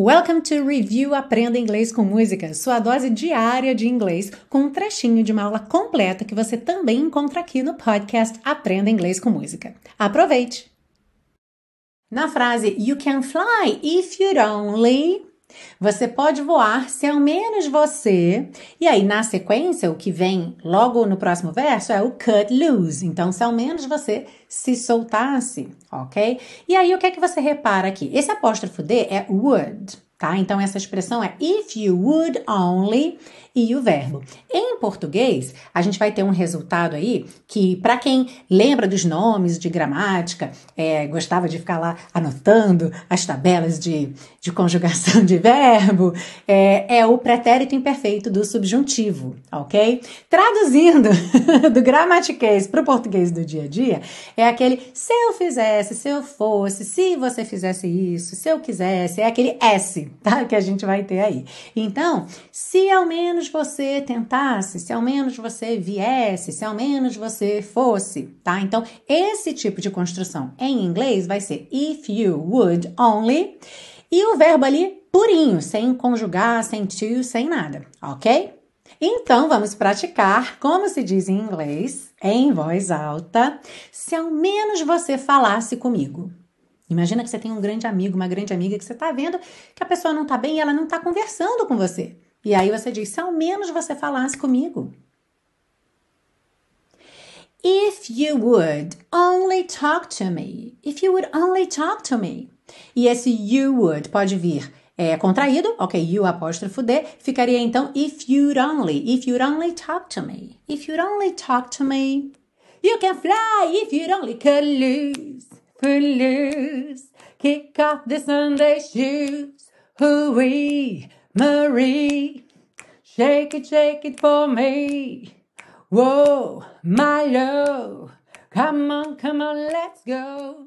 Welcome to Review Aprenda Inglês com Música, sua dose diária de inglês, com um trechinho de uma aula completa que você também encontra aqui no podcast Aprenda Inglês com Música. Aproveite! Na frase You can fly if you'd only você pode voar se ao menos você. E aí, na sequência, o que vem logo no próximo verso é o cut loose. Então, se ao menos você se soltasse, ok? E aí, o que é que você repara aqui? Esse apóstrofo D é would tá? Então essa expressão é if you would only e o verbo. Em português, a gente vai ter um resultado aí que, para quem lembra dos nomes de gramática, é, gostava de ficar lá anotando as tabelas de, de conjugação de verbo, é, é o pretérito imperfeito do subjuntivo, ok? Traduzindo do gramatiquês para o português do dia a dia, é aquele se eu fizesse, se eu fosse, se você fizesse isso, se eu quisesse, é aquele S tá? Que a gente vai ter aí. Então, se ao menos você tentasse, se ao menos você viesse, se ao menos você fosse, tá? Então, esse tipo de construção em inglês vai ser if you would only e o verbo ali purinho, sem conjugar, sem to, sem nada, ok? Então, vamos praticar como se diz em inglês, em voz alta, se ao menos você falasse comigo. Imagina que você tem um grande amigo, uma grande amiga que você está vendo que a pessoa não está bem e ela não está conversando com você. E aí você diz: se ao menos você falasse comigo. If you would only talk to me. If you would only talk to me. E esse you would pode vir é, contraído, ok, you apóstrofo D, ficaria então if you'd only, if you'd only talk to me. If you'd only talk to me. You can fly if you'd only cut loose loose. Kick off the Sunday shoes. Hooey, Marie. Shake it, shake it for me. Whoa, my Milo. Come on, come on, let's go.